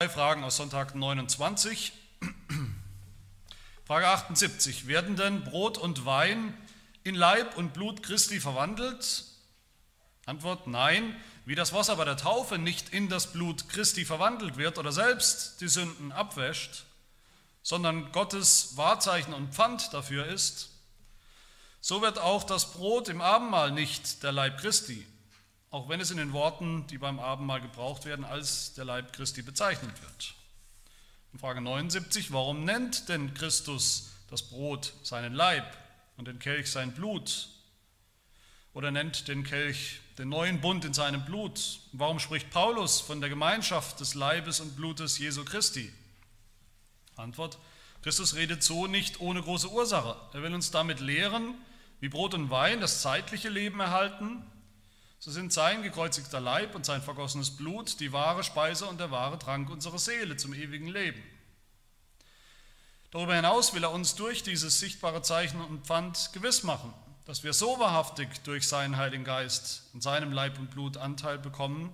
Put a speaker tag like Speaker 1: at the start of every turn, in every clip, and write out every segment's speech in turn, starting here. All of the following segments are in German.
Speaker 1: Drei Fragen aus Sonntag 29. Frage 78. Werden denn Brot und Wein in Leib und Blut Christi verwandelt? Antwort nein. Wie das Wasser bei der Taufe nicht in das Blut Christi verwandelt wird oder selbst die Sünden abwäscht, sondern Gottes Wahrzeichen und Pfand dafür ist, so wird auch das Brot im Abendmahl nicht der Leib Christi, auch wenn es in den Worten, die beim Abendmahl gebraucht werden, als der Leib Christi bezeichnet wird. In Frage 79, warum nennt denn Christus das Brot seinen Leib und den Kelch sein Blut? Oder nennt den Kelch den neuen Bund in seinem Blut? Warum spricht Paulus von der Gemeinschaft des Leibes und Blutes Jesu Christi? Antwort, Christus redet so nicht ohne große Ursache. Er will uns damit lehren, wie Brot und Wein das zeitliche Leben erhalten so sind sein gekreuzigter Leib und sein vergossenes Blut die wahre Speise und der wahre Trank unserer Seele zum ewigen Leben. Darüber hinaus will er uns durch dieses sichtbare Zeichen und Pfand gewiss machen, dass wir so wahrhaftig durch seinen Heiligen Geist in seinem Leib und Blut Anteil bekommen,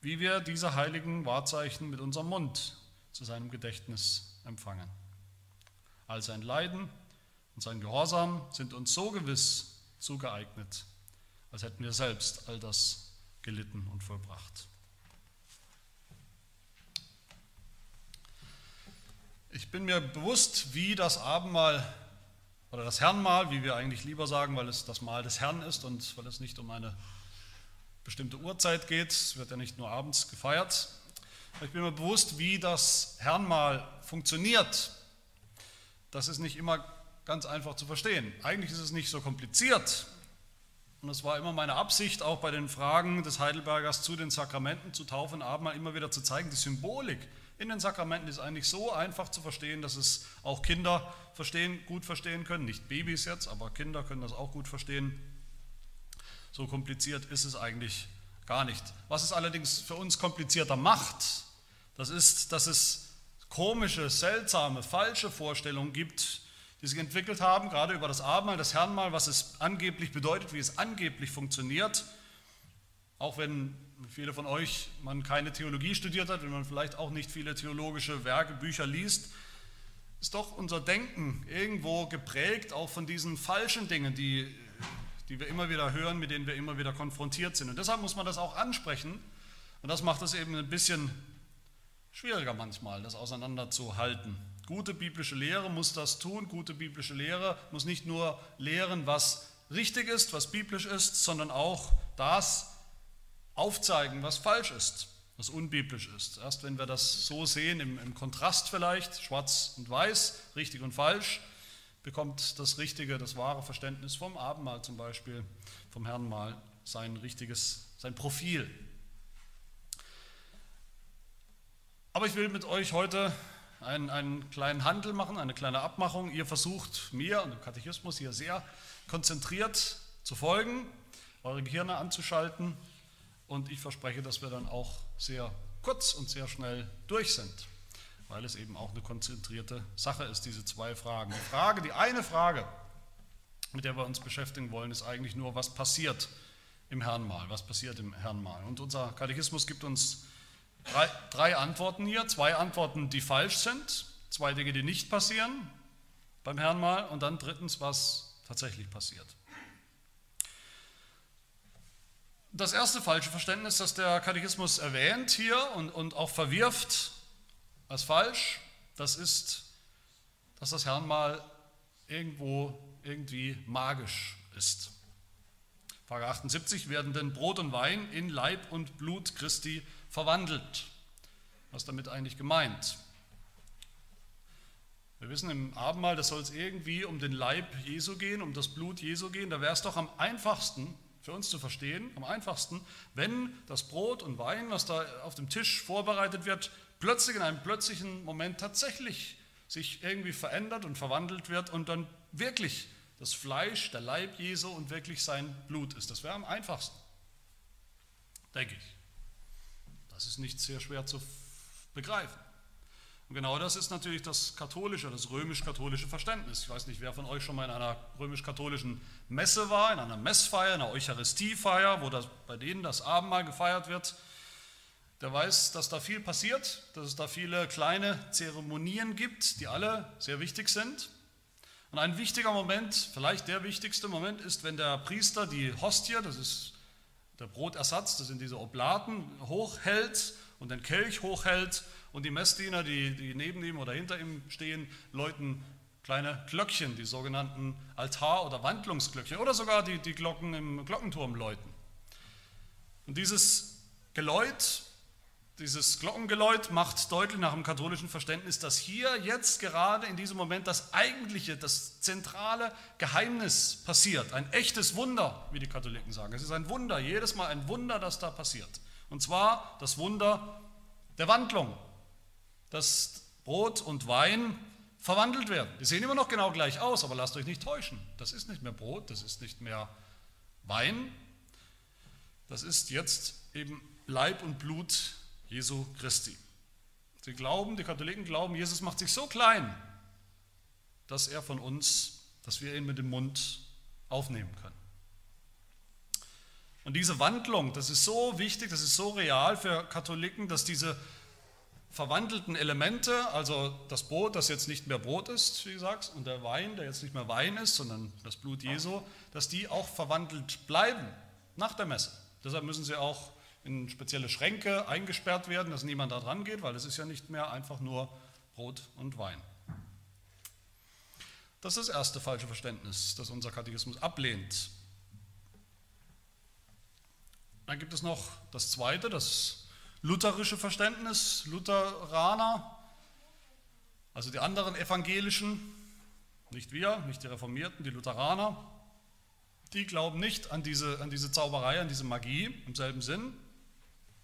Speaker 1: wie wir diese heiligen Wahrzeichen mit unserem Mund zu seinem Gedächtnis empfangen. All sein Leiden und sein Gehorsam sind uns so gewiss zugeeignet, als hätten wir selbst all das gelitten und vollbracht. Ich bin mir bewusst, wie das Abendmahl oder das Herrnmahl, wie wir eigentlich lieber sagen, weil es das Mahl des Herrn ist und weil es nicht um eine bestimmte Uhrzeit geht, es wird ja nicht nur abends gefeiert. Ich bin mir bewusst, wie das Herrnmahl funktioniert. Das ist nicht immer ganz einfach zu verstehen. Eigentlich ist es nicht so kompliziert, und es war immer meine Absicht, auch bei den Fragen des Heidelbergers zu den Sakramenten, zu Taufe und Abendmahl immer wieder zu zeigen, die Symbolik in den Sakramenten ist eigentlich so einfach zu verstehen, dass es auch Kinder verstehen, gut verstehen können. Nicht Babys jetzt, aber Kinder können das auch gut verstehen. So kompliziert ist es eigentlich gar nicht. Was es allerdings für uns komplizierter macht, das ist, dass es komische, seltsame, falsche Vorstellungen gibt, die sich entwickelt haben, gerade über das Abendmahl, das Herrnmahl, was es angeblich bedeutet, wie es angeblich funktioniert. Auch wenn viele von euch man keine Theologie studiert hat, wenn man vielleicht auch nicht viele theologische Werke, Bücher liest, ist doch unser Denken irgendwo geprägt auch von diesen falschen Dingen, die, die wir immer wieder hören, mit denen wir immer wieder konfrontiert sind. Und deshalb muss man das auch ansprechen. Und das macht es eben ein bisschen schwieriger manchmal, das auseinanderzuhalten. Gute biblische Lehre muss das tun. Gute biblische Lehre muss nicht nur lehren, was richtig ist, was biblisch ist, sondern auch das aufzeigen, was falsch ist, was unbiblisch ist. Erst wenn wir das so sehen, im, im Kontrast vielleicht, schwarz und weiß, richtig und falsch, bekommt das richtige, das wahre Verständnis vom Abendmahl zum Beispiel, vom Herrnmahl, sein richtiges, sein Profil. Aber ich will mit euch heute einen, einen kleinen Handel machen, eine kleine Abmachung. Ihr versucht mir und dem Katechismus hier sehr konzentriert zu folgen, eure Gehirne anzuschalten und ich verspreche, dass wir dann auch sehr kurz und sehr schnell durch sind, weil es eben auch eine konzentrierte Sache ist, diese zwei Fragen. Die Frage, die eine Frage, mit der wir uns beschäftigen wollen, ist eigentlich nur, was passiert im Herrnmal, was passiert im Herrnmal. Und unser Katechismus gibt uns Drei, drei Antworten hier, zwei Antworten, die falsch sind, zwei Dinge, die nicht passieren beim Herrn mal und dann drittens, was tatsächlich passiert. Das erste falsche Verständnis, das der Katechismus erwähnt hier und, und auch verwirft als falsch, das ist, dass das Herrnmal irgendwo irgendwie magisch ist. Frage 78, werden denn Brot und Wein in Leib und Blut Christi verwandelt. Was damit eigentlich gemeint? Wir wissen im Abendmahl, das soll es irgendwie um den Leib Jesu gehen, um das Blut Jesu gehen. Da wäre es doch am einfachsten für uns zu verstehen, am einfachsten, wenn das Brot und Wein, was da auf dem Tisch vorbereitet wird, plötzlich in einem plötzlichen Moment tatsächlich sich irgendwie verändert und verwandelt wird und dann wirklich das Fleisch, der Leib Jesu und wirklich sein Blut ist. Das wäre am einfachsten, denke ich. Das ist nicht sehr schwer zu begreifen. Und genau das ist natürlich das katholische, das römisch-katholische Verständnis. Ich weiß nicht, wer von euch schon mal in einer römisch-katholischen Messe war, in einer Messfeier, in einer Eucharistiefeier, wo das, bei denen das Abendmahl gefeiert wird. der weiß, dass da viel passiert, dass es da viele kleine Zeremonien gibt, die alle sehr wichtig sind. Und ein wichtiger Moment, vielleicht der wichtigste Moment, ist, wenn der Priester die Hostie, das ist der Brotersatz, das sind diese Oblaten, hochhält und den Kelch hochhält und die Messdiener, die, die neben ihm oder hinter ihm stehen, läuten kleine Glöckchen, die sogenannten Altar- oder Wandlungsglöckchen oder sogar die, die Glocken im Glockenturm läuten. Und dieses Geläut dieses Glockengeläut macht deutlich nach dem katholischen Verständnis, dass hier jetzt gerade in diesem Moment das eigentliche, das zentrale Geheimnis passiert. Ein echtes Wunder, wie die Katholiken sagen. Es ist ein Wunder, jedes Mal ein Wunder, das da passiert. Und zwar das Wunder der Wandlung, dass Brot und Wein verwandelt werden. Die sehen immer noch genau gleich aus, aber lasst euch nicht täuschen. Das ist nicht mehr Brot, das ist nicht mehr Wein. Das ist jetzt eben Leib und Blut Jesu Christi. Sie glauben, die Katholiken glauben, Jesus macht sich so klein, dass er von uns, dass wir ihn mit dem Mund aufnehmen können. Und diese Wandlung, das ist so wichtig, das ist so real für Katholiken, dass diese verwandelten Elemente, also das Brot, das jetzt nicht mehr Brot ist, wie gesagt, und der Wein, der jetzt nicht mehr Wein ist, sondern das Blut Jesu, dass die auch verwandelt bleiben nach der Messe. Deshalb müssen sie auch in spezielle Schränke eingesperrt werden, dass niemand da dran geht, weil es ist ja nicht mehr einfach nur Brot und Wein. Das ist das erste falsche Verständnis, das unser Katechismus ablehnt. Dann gibt es noch das zweite, das lutherische Verständnis, Lutheraner, also die anderen evangelischen, nicht wir, nicht die Reformierten, die Lutheraner, die glauben nicht an diese, an diese Zauberei, an diese Magie im selben Sinn,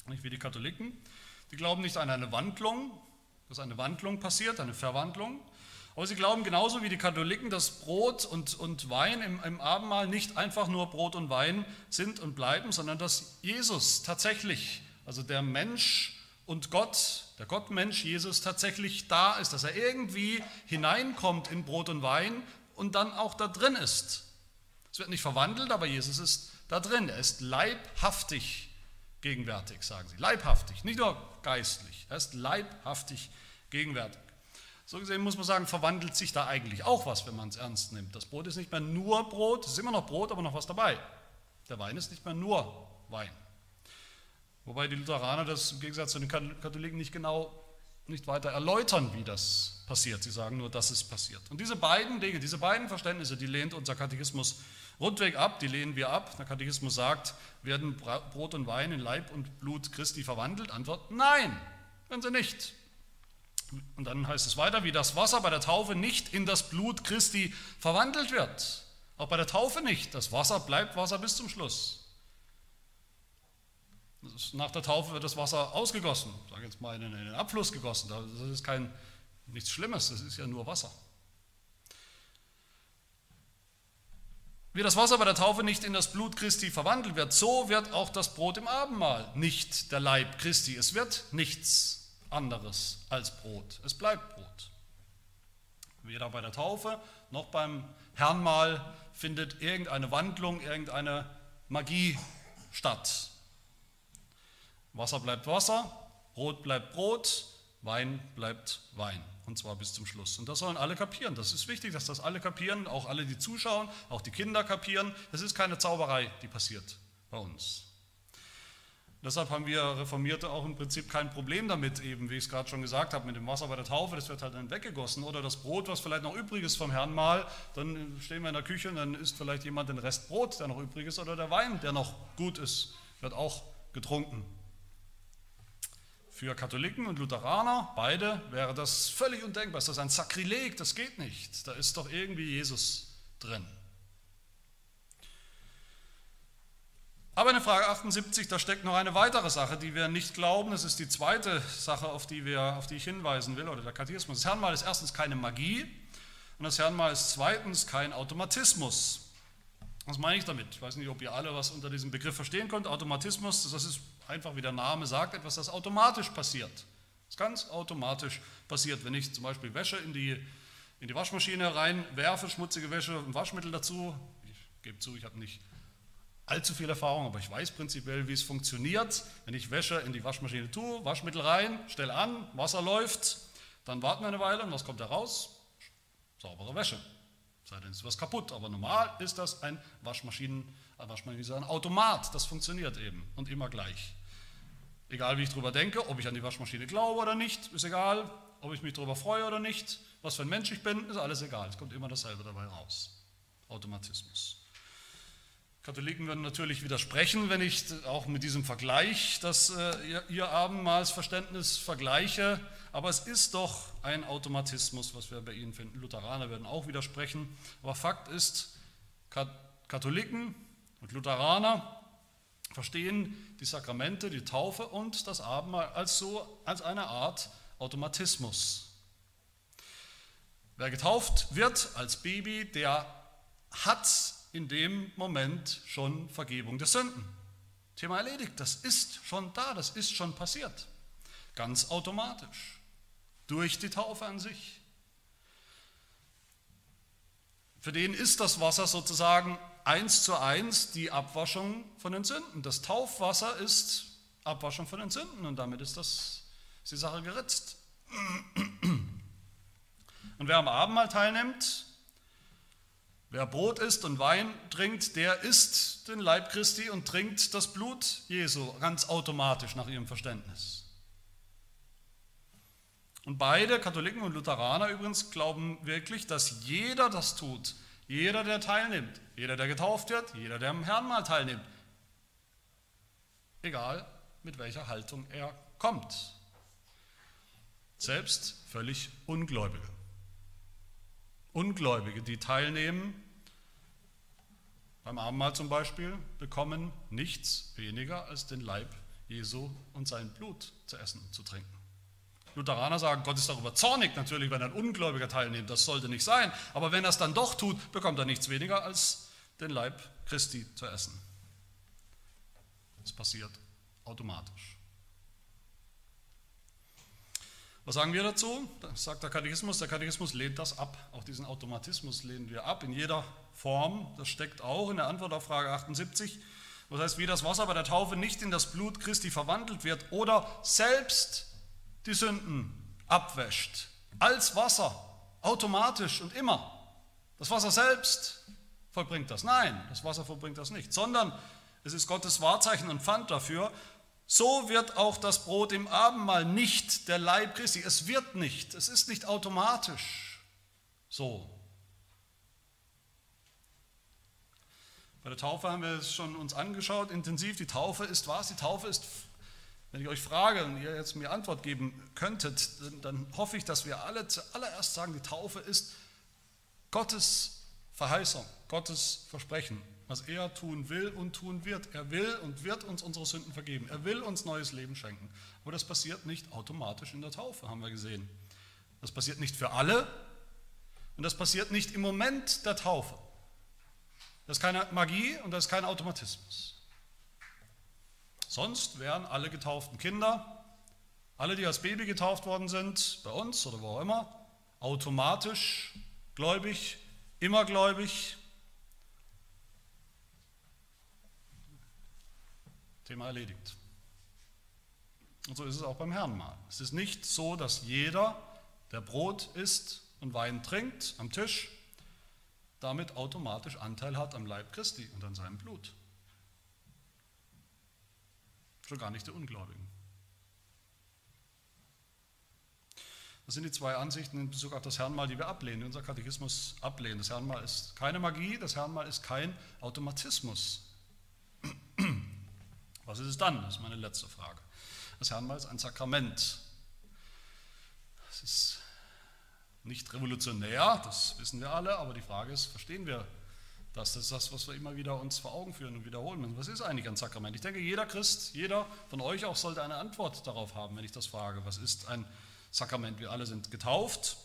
Speaker 1: nicht wie die Katholiken. Die glauben nicht an eine Wandlung, dass eine Wandlung passiert, eine Verwandlung. Aber sie glauben genauso wie die Katholiken, dass Brot und, und Wein im, im Abendmahl nicht einfach nur Brot und Wein sind und bleiben, sondern dass Jesus tatsächlich, also der Mensch und Gott, der Gottmensch Jesus tatsächlich da ist, dass er irgendwie hineinkommt in Brot und Wein und dann auch da drin ist. Es wird nicht verwandelt, aber Jesus ist da drin. Er ist leibhaftig gegenwärtig, sagen sie. Leibhaftig, nicht nur geistlich, er ist leibhaftig gegenwärtig. So gesehen muss man sagen, verwandelt sich da eigentlich auch was, wenn man es ernst nimmt. Das Brot ist nicht mehr nur Brot, es ist immer noch Brot, aber noch was dabei. Der Wein ist nicht mehr nur Wein. Wobei die Lutheraner das im Gegensatz zu den Katholiken nicht genau, nicht weiter erläutern, wie das passiert. Sie sagen nur, dass es passiert. Und diese beiden Dinge, diese beiden Verständnisse, die lehnt unser Katechismus Rundweg ab, die lehnen wir ab. Der Katechismus sagt, werden Brot und Wein in Leib und Blut Christi verwandelt? Antwort, nein, werden sie nicht. Und dann heißt es weiter, wie das Wasser bei der Taufe nicht in das Blut Christi verwandelt wird. Auch bei der Taufe nicht. Das Wasser bleibt Wasser bis zum Schluss. Nach der Taufe wird das Wasser ausgegossen, sage jetzt mal in den Abfluss gegossen. Das ist kein, nichts Schlimmes, das ist ja nur Wasser. Wie das Wasser bei der Taufe nicht in das Blut Christi verwandelt wird, so wird auch das Brot im Abendmahl nicht der Leib Christi. Es wird nichts anderes als Brot. Es bleibt Brot. Weder bei der Taufe noch beim Herrnmahl findet irgendeine Wandlung, irgendeine Magie statt. Wasser bleibt Wasser, Brot bleibt Brot, Wein bleibt Wein. Und zwar bis zum Schluss. Und das sollen alle kapieren. Das ist wichtig, dass das alle kapieren, auch alle, die zuschauen, auch die Kinder kapieren. Das ist keine Zauberei, die passiert bei uns. Deshalb haben wir Reformierte auch im Prinzip kein Problem damit, eben, wie ich es gerade schon gesagt habe, mit dem Wasser bei der Taufe, das wird halt dann weggegossen. Oder das Brot, was vielleicht noch übrig ist vom Herrn mal, dann stehen wir in der Küche und dann isst vielleicht jemand den Rest Brot, der noch übrig ist, oder der Wein, der noch gut ist, wird auch getrunken. Für Katholiken und Lutheraner, beide, wäre das völlig undenkbar. Ist das ein Sakrileg? Das geht nicht. Da ist doch irgendwie Jesus drin. Aber in der Frage 78, da steckt noch eine weitere Sache, die wir nicht glauben. Das ist die zweite Sache, auf die, wir, auf die ich hinweisen will, oder der Katechismus. Das Herrnmal ist erstens keine Magie und das Herrnmal ist zweitens kein Automatismus. Was meine ich damit? Ich weiß nicht, ob ihr alle was unter diesem Begriff verstehen könnt. Automatismus, das ist einfach wie der Name sagt, etwas, das automatisch passiert. Das ganz automatisch passiert. Wenn ich zum Beispiel Wäsche in die, in die Waschmaschine reinwerfe, schmutzige Wäsche und Waschmittel dazu, ich gebe zu, ich habe nicht allzu viel Erfahrung, aber ich weiß prinzipiell, wie es funktioniert. Wenn ich Wäsche in die Waschmaschine tue, Waschmittel rein, stelle an, Wasser läuft, dann warten wir eine Weile und was kommt da raus? Saubere Wäsche. Sei denn, es ist was kaputt. Aber normal ist das ein Waschmaschinen, ein Waschmaschinen, ein Automat. Das funktioniert eben und immer gleich. Egal wie ich darüber denke, ob ich an die Waschmaschine glaube oder nicht, ist egal. Ob ich mich darüber freue oder nicht, was für ein Mensch ich bin, ist alles egal. Es kommt immer dasselbe dabei raus. Automatismus. Katholiken würden natürlich widersprechen, wenn ich auch mit diesem Vergleich das äh, ihr Abendmahlsverständnis vergleiche, aber es ist doch ein Automatismus, was wir bei ihnen finden. Lutheraner würden auch widersprechen, aber Fakt ist, Katholiken und Lutheraner verstehen die Sakramente, die Taufe und das Abendmahl als so als eine Art Automatismus. Wer getauft wird als Baby, der hat in dem Moment schon Vergebung der Sünden. Thema erledigt, das ist schon da, das ist schon passiert. Ganz automatisch, durch die Taufe an sich. Für den ist das Wasser sozusagen eins zu eins die Abwaschung von den Sünden. Das Taufwasser ist Abwaschung von den Sünden und damit ist, das, ist die Sache geritzt. Und wer am Abendmahl teilnimmt, Wer Brot isst und Wein trinkt, der isst den Leib Christi und trinkt das Blut Jesu ganz automatisch nach ihrem Verständnis. Und beide, Katholiken und Lutheraner übrigens, glauben wirklich, dass jeder das tut. Jeder, der teilnimmt, jeder, der getauft wird, jeder, der am Herrnmal teilnimmt. Egal, mit welcher Haltung er kommt. Selbst völlig Ungläubige. Ungläubige, die teilnehmen beim Abendmahl zum Beispiel, bekommen nichts weniger als den Leib Jesu und sein Blut zu essen und zu trinken. Lutheraner sagen, Gott ist darüber zornig, natürlich, wenn ein Ungläubiger teilnimmt, das sollte nicht sein. Aber wenn er es dann doch tut, bekommt er nichts weniger als den Leib Christi zu essen. Das passiert automatisch. Was sagen wir dazu? Das sagt der Katechismus. Der Katechismus lehnt das ab. Auch diesen Automatismus lehnen wir ab in jeder Form. Das steckt auch in der Antwort auf Frage 78. Das heißt, wie das Wasser bei der Taufe nicht in das Blut Christi verwandelt wird oder selbst die Sünden abwäscht. Als Wasser, automatisch und immer. Das Wasser selbst vollbringt das. Nein, das Wasser vollbringt das nicht, sondern es ist Gottes Wahrzeichen und Pfand dafür, so wird auch das Brot im Abendmahl nicht der Leib Christi. Es wird nicht, es ist nicht automatisch so. Bei der Taufe haben wir es schon uns angeschaut, intensiv. Die Taufe ist was? Die Taufe ist, wenn ich euch frage und ihr jetzt mir Antwort geben könntet, dann hoffe ich, dass wir alle zuallererst sagen, die Taufe ist Gottes Verheißung, Gottes Versprechen was er tun will und tun wird. Er will und wird uns unsere Sünden vergeben. Er will uns neues Leben schenken. Aber das passiert nicht automatisch in der Taufe, haben wir gesehen. Das passiert nicht für alle und das passiert nicht im Moment der Taufe. Das ist keine Magie und das ist kein Automatismus. Sonst wären alle getauften Kinder, alle, die als Baby getauft worden sind, bei uns oder wo auch immer, automatisch gläubig, immer gläubig, Thema erledigt. Und so ist es auch beim Herrnmahl. Es ist nicht so, dass jeder, der Brot isst und Wein trinkt am Tisch, damit automatisch Anteil hat am Leib Christi und an seinem Blut. Schon gar nicht der Ungläubigen. Das sind die zwei Ansichten in Bezug auf das Herrnmal, die wir ablehnen, die unser Katechismus ablehnen. Das Herrnmal ist keine Magie, das Herrnmal ist kein Automatismus. Was ist es dann? Das ist meine letzte Frage. Das Herrnmal ist ein Sakrament. Es ist nicht revolutionär, das wissen wir alle, aber die Frage ist, verstehen wir? Das ist das, was wir immer wieder uns vor Augen führen und wiederholen müssen. Was ist eigentlich ein Sakrament? Ich denke, jeder Christ, jeder von euch auch sollte eine Antwort darauf haben, wenn ich das frage. Was ist ein Sakrament? Wir alle sind getauft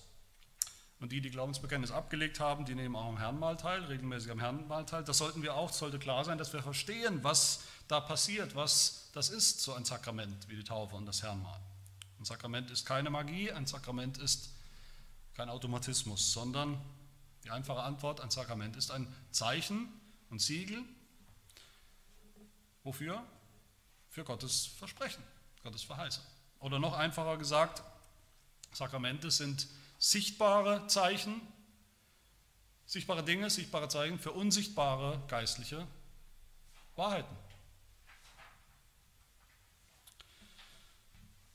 Speaker 1: und die, die Glaubensbekenntnis abgelegt haben, die nehmen auch am Herrnmal teil, regelmäßig am Herrnmal teil. Das sollten wir auch, sollte klar sein, dass wir verstehen, was da passiert, was das ist, so ein Sakrament wie die Taufe und das Herrnmal. Ein Sakrament ist keine Magie, ein Sakrament ist kein Automatismus, sondern die einfache Antwort, ein Sakrament ist ein Zeichen und Siegel, Wofür? Für Gottes Versprechen, Gottes Verheißung. Oder noch einfacher gesagt, Sakramente sind sichtbare Zeichen, sichtbare Dinge, sichtbare Zeichen für unsichtbare geistliche Wahrheiten.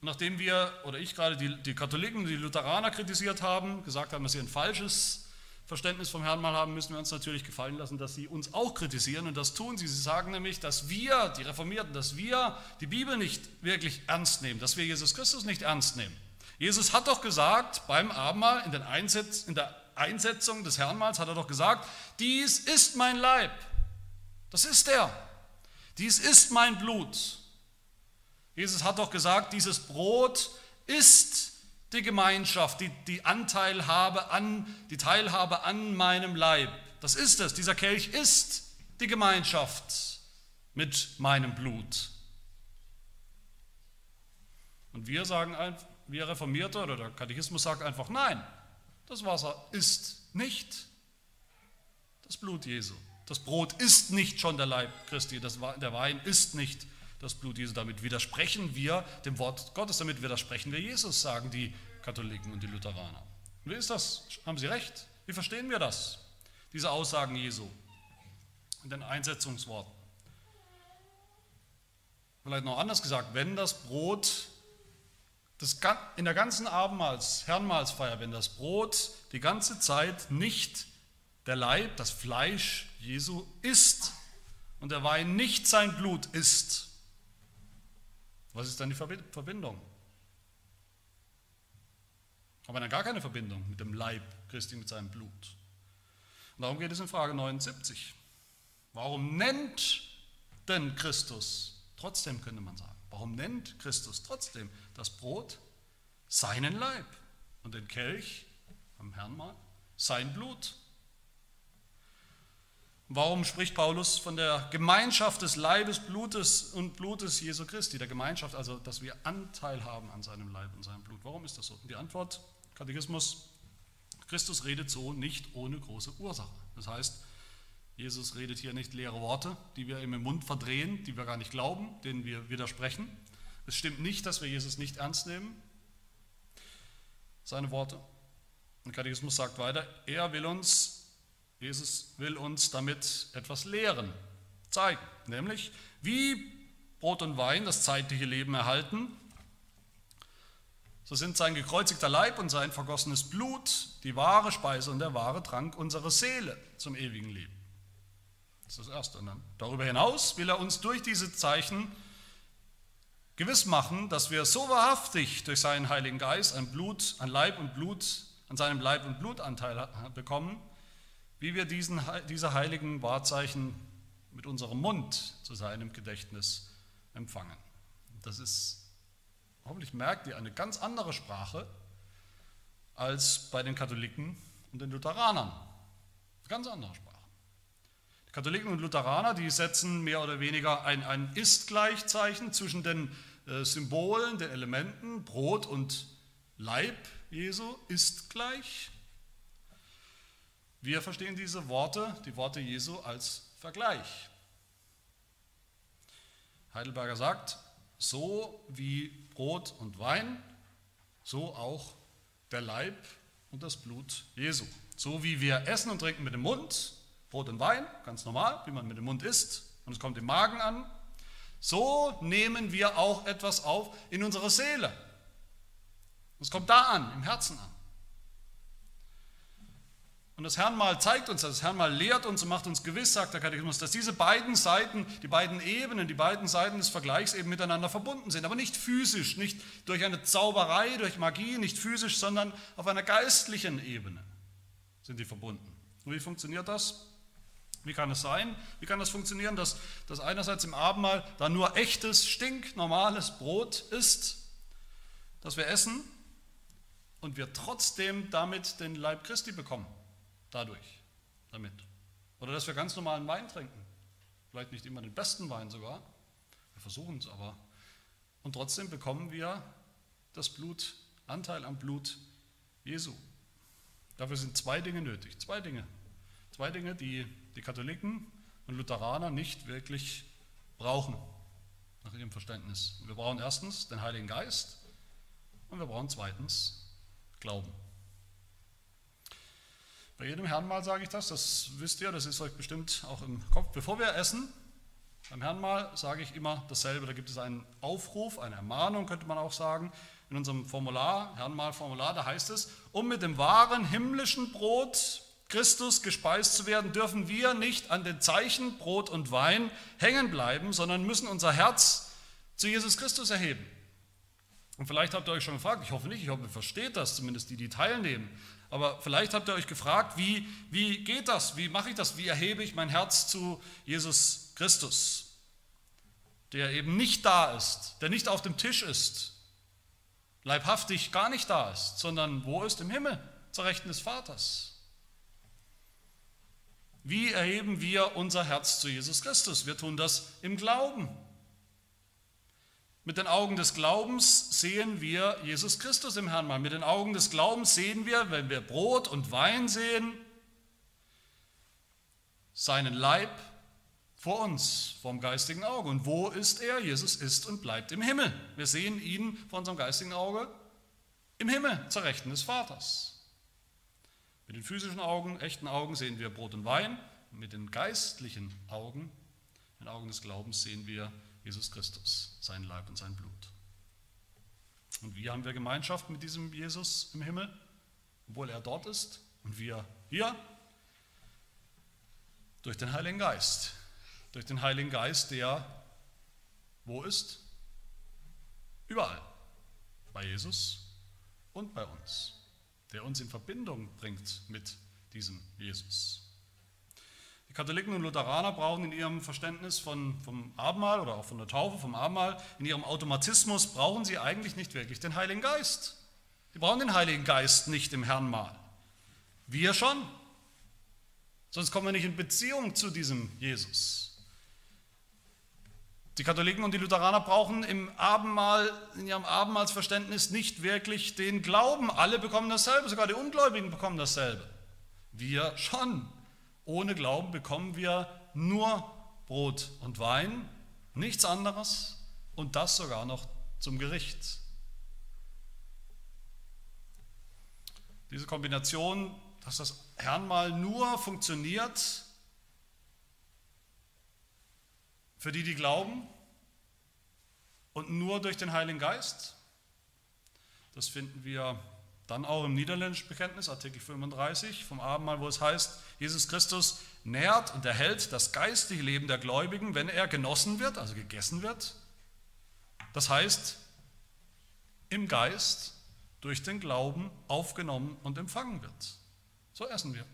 Speaker 1: nachdem wir, oder ich gerade, die, die Katholiken, die Lutheraner kritisiert haben, gesagt haben, dass sie ein falsches Verständnis vom Herrn mal haben, müssen wir uns natürlich gefallen lassen, dass sie uns auch kritisieren. Und das tun sie. Sie sagen nämlich, dass wir, die Reformierten, dass wir die Bibel nicht wirklich ernst nehmen, dass wir Jesus Christus nicht ernst nehmen. Jesus hat doch gesagt beim Abendmahl, in, Einsetz, in der Einsetzung des Herrnmahls, hat er doch gesagt, dies ist mein Leib. Das ist er. Dies ist mein Blut. Jesus hat doch gesagt, dieses Brot ist die Gemeinschaft, die, die Anteilhabe an, die Teilhabe an meinem Leib. Das ist es. Dieser Kelch ist die Gemeinschaft mit meinem Blut. Und wir sagen, wir Reformierte oder der Katechismus sagt einfach, nein, das Wasser ist nicht das Blut Jesu. Das Brot ist nicht schon der Leib Christi, das, der Wein ist nicht das Blut Jesu. Damit widersprechen wir dem Wort Gottes, damit widersprechen wir Jesus, sagen die Katholiken und die Lutheraner. wie ist das? Haben sie recht? Wie verstehen wir das? Diese Aussagen Jesu in den Einsetzungsworten. Vielleicht noch anders gesagt, wenn das Brot das, in der ganzen Abendmahls, Herrenmahlsfeier, wenn das Brot die ganze Zeit nicht der Leib, das Fleisch Jesu ist und der Wein nicht sein Blut ist, was ist dann die Verbindung? Aber dann gar keine Verbindung mit dem Leib Christi, mit seinem Blut. Und darum geht es in Frage 79. Warum nennt denn Christus, trotzdem könnte man sagen, warum nennt Christus trotzdem das Brot seinen Leib und den Kelch am Herrnmal sein Blut? Warum spricht Paulus von der Gemeinschaft des Leibes, Blutes und Blutes Jesu Christi, der Gemeinschaft, also dass wir Anteil haben an seinem Leib und seinem Blut? Warum ist das so? Die Antwort, Katechismus, Christus redet so nicht ohne große Ursache. Das heißt, Jesus redet hier nicht leere Worte, die wir ihm im Mund verdrehen, die wir gar nicht glauben, denen wir widersprechen. Es stimmt nicht, dass wir Jesus nicht ernst nehmen, seine Worte. Und Katechismus sagt weiter, er will uns Jesus will uns damit etwas lehren, zeigen, nämlich wie Brot und Wein das zeitliche Leben erhalten, so sind sein gekreuzigter Leib und sein vergossenes Blut die wahre Speise und der wahre Trank unserer Seele zum ewigen Leben. Das ist das Erste. Und darüber hinaus will er uns durch diese Zeichen gewiss machen, dass wir so wahrhaftig durch seinen Heiligen Geist ein Blut, ein Leib und Blut, an seinem Leib und Blutanteil bekommen, wie wir diesen, diese heiligen Wahrzeichen mit unserem Mund zu seinem Gedächtnis empfangen. Das ist, hoffentlich merkt ihr, eine ganz andere Sprache als bei den Katholiken und den Lutheranern. Eine ganz andere Sprache. Die Katholiken und Lutheraner, die setzen mehr oder weniger ein, ein Ist-Gleichzeichen zwischen den äh, Symbolen, den Elementen, Brot und Leib Jesu ist gleich. Wir verstehen diese Worte, die Worte Jesu, als Vergleich. Heidelberger sagt, so wie Brot und Wein, so auch der Leib und das Blut Jesu. So wie wir essen und trinken mit dem Mund, Brot und Wein, ganz normal, wie man mit dem Mund isst, und es kommt im Magen an, so nehmen wir auch etwas auf in unserer Seele. Es kommt da an, im Herzen an. Und das Herrnmal zeigt uns, das Herrnmal lehrt uns und macht uns gewiss, sagt der Katechismus, dass diese beiden Seiten, die beiden Ebenen, die beiden Seiten des Vergleichs eben miteinander verbunden sind. Aber nicht physisch, nicht durch eine Zauberei, durch Magie, nicht physisch, sondern auf einer geistlichen Ebene sind die verbunden. Und wie funktioniert das? Wie kann es sein? Wie kann das funktionieren, dass, dass einerseits im Abendmahl da nur echtes, stinknormales Brot ist, das wir essen und wir trotzdem damit den Leib Christi bekommen? Dadurch, damit. Oder dass wir ganz normalen Wein trinken. Vielleicht nicht immer den besten Wein sogar. Wir versuchen es aber. Und trotzdem bekommen wir das Blut, Anteil am Blut Jesu. Dafür sind zwei Dinge nötig. Zwei Dinge. Zwei Dinge, die die Katholiken und Lutheraner nicht wirklich brauchen, nach ihrem Verständnis. Wir brauchen erstens den Heiligen Geist und wir brauchen zweitens Glauben. Bei jedem Herrenmahl sage ich das, das wisst ihr, das ist euch bestimmt auch im Kopf. Bevor wir essen, beim Herrenmahl sage ich immer dasselbe. Da gibt es einen Aufruf, eine Ermahnung, könnte man auch sagen. In unserem Formular, Herrenmahlformular, da heißt es, um mit dem wahren himmlischen Brot Christus gespeist zu werden, dürfen wir nicht an den Zeichen Brot und Wein hängen bleiben, sondern müssen unser Herz zu Jesus Christus erheben. Und vielleicht habt ihr euch schon gefragt, ich hoffe nicht, ich hoffe, ihr versteht das, zumindest die, die teilnehmen. Aber vielleicht habt ihr euch gefragt, wie, wie geht das? Wie mache ich das? Wie erhebe ich mein Herz zu Jesus Christus, der eben nicht da ist, der nicht auf dem Tisch ist, leibhaftig gar nicht da ist, sondern wo ist im Himmel, zur Rechten des Vaters. Wie erheben wir unser Herz zu Jesus Christus? Wir tun das im Glauben. Mit den Augen des Glaubens sehen wir Jesus Christus im Herrn. Mit den Augen des Glaubens sehen wir, wenn wir Brot und Wein sehen, seinen Leib vor uns, vom geistigen Auge. Und wo ist er? Jesus ist und bleibt im Himmel. Wir sehen ihn vor unserem geistigen Auge im Himmel, zur Rechten des Vaters. Mit den physischen Augen, echten Augen sehen wir Brot und Wein. Mit den geistlichen Augen, den Augen des Glaubens, sehen wir Jesus Christus, sein Leib und sein Blut. Und wie haben wir Gemeinschaft mit diesem Jesus im Himmel, obwohl er dort ist und wir hier? Durch den Heiligen Geist. Durch den Heiligen Geist, der wo ist? Überall. Bei Jesus und bei uns der uns in Verbindung bringt mit diesem Jesus. Die Katholiken und Lutheraner brauchen in ihrem Verständnis von, vom Abendmahl oder auch von der Taufe, vom Abendmahl, in ihrem Automatismus brauchen sie eigentlich nicht wirklich den Heiligen Geist. Sie brauchen den Heiligen Geist nicht im Herrnmahl. Wir schon. Sonst kommen wir nicht in Beziehung zu diesem Jesus. Die Katholiken und die Lutheraner brauchen im Abendmahl, in ihrem Abendmahlsverständnis nicht wirklich den Glauben. Alle bekommen dasselbe, sogar die Ungläubigen bekommen dasselbe. Wir schon. Ohne Glauben bekommen wir nur Brot und Wein, nichts anderes und das sogar noch zum Gericht. Diese Kombination, dass das Herrnmal nur funktioniert, Für die, die glauben und nur durch den Heiligen Geist. Das finden wir dann auch im niederländischen Bekenntnis, Artikel 35 vom Abendmahl, wo es heißt, Jesus Christus nährt und erhält das geistige Leben der Gläubigen, wenn er genossen wird, also gegessen wird. Das heißt, im Geist durch den Glauben aufgenommen und empfangen wird. So essen wir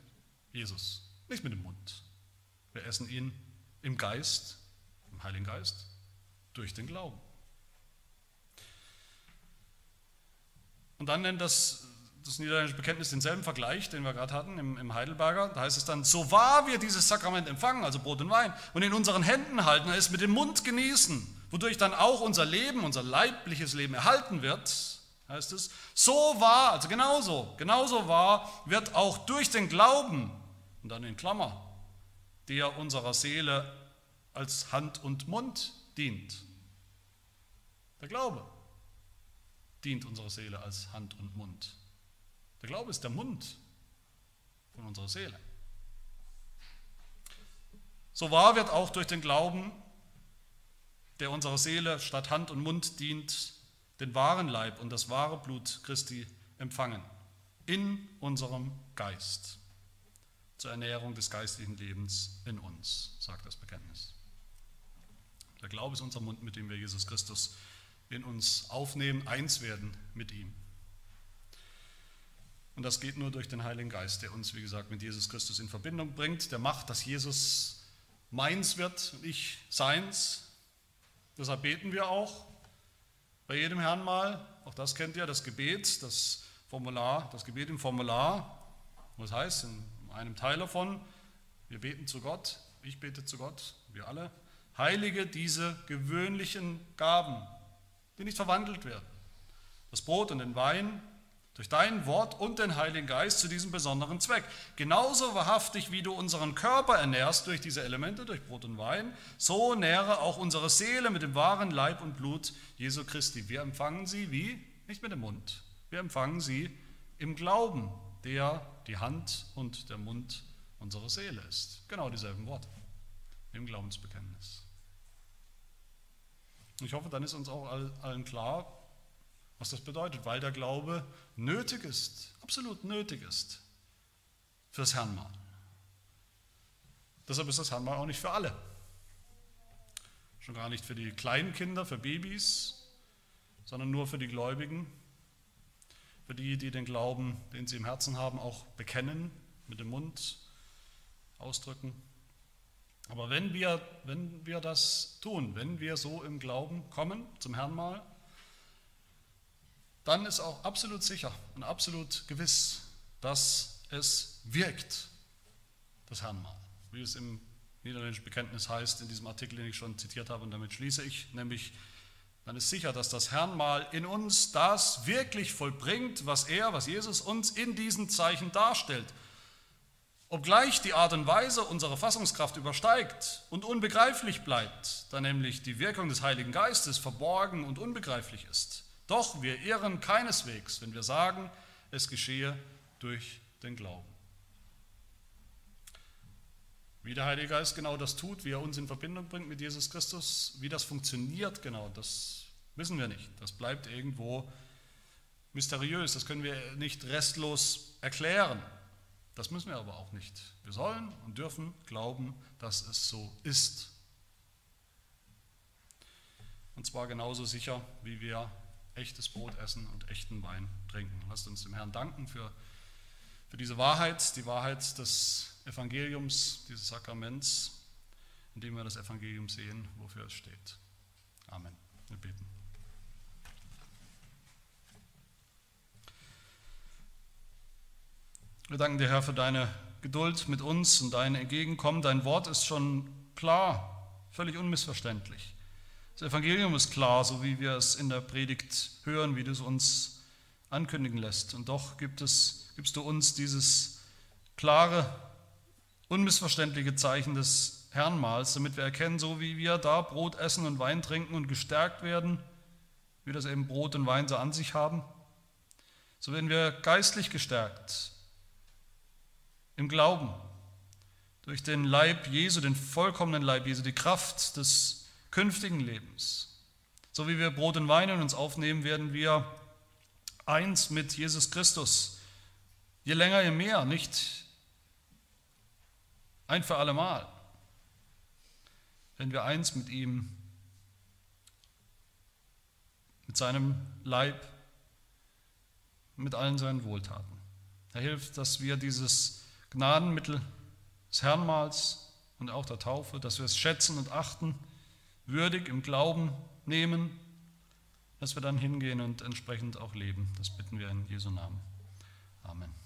Speaker 1: Jesus, nicht mit dem Mund. Wir essen ihn im Geist Heiligen Geist? Durch den Glauben. Und dann nennt das, das niederländische Bekenntnis denselben Vergleich, den wir gerade hatten im, im Heidelberger. Da heißt es dann, so wahr wir dieses Sakrament empfangen, also Brot und Wein, und in unseren Händen halten, es mit dem Mund genießen, wodurch dann auch unser Leben, unser leibliches Leben erhalten wird, heißt es, so wahr, also genauso, genauso wahr wird auch durch den Glauben, und dann in Klammer, der unserer Seele als Hand und Mund dient. Der Glaube dient unserer Seele als Hand und Mund. Der Glaube ist der Mund von unserer Seele. So wahr wird auch durch den Glauben, der unserer Seele statt Hand und Mund dient, den wahren Leib und das wahre Blut Christi empfangen in unserem Geist zur Ernährung des geistlichen Lebens in uns, sagt das Bekenntnis. Der Glaube ist unser Mund, mit dem wir Jesus Christus in uns aufnehmen, eins werden mit ihm. Und das geht nur durch den Heiligen Geist, der uns, wie gesagt, mit Jesus Christus in Verbindung bringt, der macht, dass Jesus meins wird und ich seins. Deshalb beten wir auch bei jedem Herrn mal, auch das kennt ihr, das Gebet, das Formular, das Gebet im Formular, was heißt in einem Teil davon, wir beten zu Gott, ich bete zu Gott, wir alle, Heilige diese gewöhnlichen Gaben, die nicht verwandelt werden. Das Brot und den Wein, Durch dein Wort und den Heiligen Geist zu diesem besonderen Zweck. Genauso wahrhaftig, wie du unseren Körper ernährst durch diese Elemente, durch Brot und Wein, so nähre auch unsere Seele mit dem wahren Leib und Blut Jesu Christi. Wir empfangen sie wie? Nicht mit dem Mund. Wir empfangen sie im Glauben, der die Hand und der Mund unserer Seele ist. Genau dieselben Worte im Glaubensbekenntnis. Ich hoffe, dann ist uns auch allen klar, was das bedeutet, weil der Glaube nötig ist, absolut nötig ist fürs Herrnmal. Deshalb ist das Herrnmal auch nicht für alle. Schon gar nicht für die kleinen Kinder, für Babys, sondern nur für die Gläubigen, für die, die den Glauben, den sie im Herzen haben, auch bekennen, mit dem Mund ausdrücken. Aber wenn wir, wenn wir das tun, wenn wir so im Glauben kommen zum Herrnmal, dann ist auch absolut sicher und absolut gewiss, dass es wirkt, das Herrnmal. Wie es im niederländischen Bekenntnis heißt, in diesem Artikel, den ich schon zitiert habe, und damit schließe ich, nämlich, dann ist sicher, dass das Herrnmal in uns das wirklich vollbringt, was er, was Jesus uns in diesen Zeichen darstellt. Obgleich die Art und Weise unserer Fassungskraft übersteigt und unbegreiflich bleibt, da nämlich die Wirkung des Heiligen Geistes verborgen und unbegreiflich ist. Doch wir irren keineswegs, wenn wir sagen, es geschehe durch den Glauben. Wie der Heilige Geist genau das tut, wie er uns in Verbindung bringt mit Jesus Christus, wie das funktioniert genau, das wissen wir nicht. Das bleibt irgendwo mysteriös, das können wir nicht restlos erklären. Das müssen wir aber auch nicht. Wir sollen und dürfen glauben, dass es so ist. Und zwar genauso sicher, wie wir echtes Brot essen und echten Wein trinken. Lasst uns dem Herrn danken für, für diese Wahrheit, die Wahrheit des Evangeliums, dieses Sakraments, in dem wir das Evangelium sehen, wofür es steht. Amen. Wir beten. Wir danken dir, Herr, für deine Geduld mit uns und dein Entgegenkommen. Dein Wort ist schon klar, völlig unmissverständlich. Das Evangelium ist klar, so wie wir es in der Predigt hören, wie du es uns ankündigen lässt. Und doch gibt es, gibst du uns dieses klare, unmissverständliche Zeichen des Herrnmahls, damit wir erkennen, so wie wir da Brot essen und Wein trinken und gestärkt werden, wie das eben Brot und Wein so an sich haben, so werden wir geistlich gestärkt im Glauben durch den Leib Jesu, den vollkommenen Leib Jesu, die Kraft des künftigen Lebens. So wie wir Brot und Wein in uns aufnehmen, werden wir eins mit Jesus Christus. Je länger, je mehr, nicht ein für alle Mal. Wenn wir eins mit ihm, mit seinem Leib, mit allen seinen Wohltaten. Er hilft, dass wir dieses Gnadenmittel des Herrnmahls und auch der Taufe, dass wir es schätzen und achten, würdig im Glauben nehmen, dass wir dann hingehen und entsprechend auch leben. Das bitten wir in Jesu Namen. Amen.